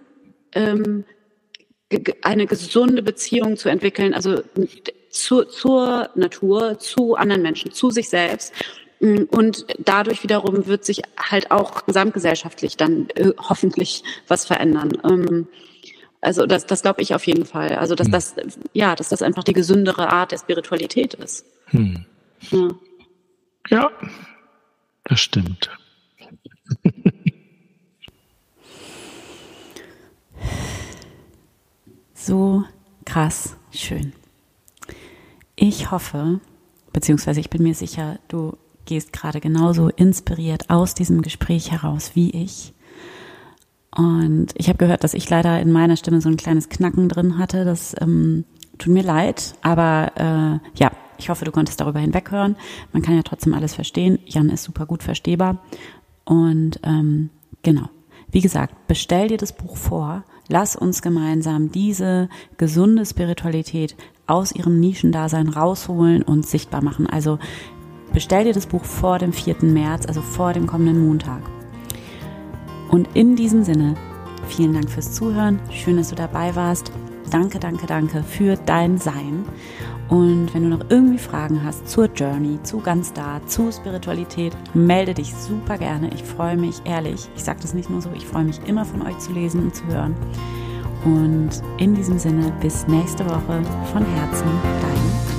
ähm, eine gesunde Beziehung zu entwickeln, also zu, zur Natur, zu anderen Menschen, zu sich selbst. Und dadurch wiederum wird sich halt auch gesamtgesellschaftlich dann äh, hoffentlich was verändern. Ähm, also das, das glaube ich auf jeden Fall. Also dass hm. das, ja, dass das einfach die gesündere Art der Spiritualität ist. Hm. Ja. ja, das stimmt. so krass schön. Ich hoffe, beziehungsweise ich bin mir sicher, du gehst gerade genauso inspiriert aus diesem Gespräch heraus wie ich. Und ich habe gehört, dass ich leider in meiner Stimme so ein kleines Knacken drin hatte. Das ähm, tut mir leid, aber äh, ja, ich hoffe, du konntest darüber hinweghören. Man kann ja trotzdem alles verstehen. Jan ist super gut verstehbar. Und ähm, genau. Wie gesagt, bestell dir das Buch vor. Lass uns gemeinsam diese gesunde Spiritualität aus ihrem Nischendasein rausholen und sichtbar machen. Also bestell dir das Buch vor dem 4. März, also vor dem kommenden Montag. Und in diesem Sinne, vielen Dank fürs Zuhören. Schön, dass du dabei warst. Danke, danke, danke für dein Sein. Und wenn du noch irgendwie Fragen hast zur Journey, zu ganz da, zu Spiritualität, melde dich super gerne. Ich freue mich ehrlich. Ich sage das nicht nur so, ich freue mich immer von euch zu lesen und zu hören. Und in diesem Sinne, bis nächste Woche. Von Herzen, dein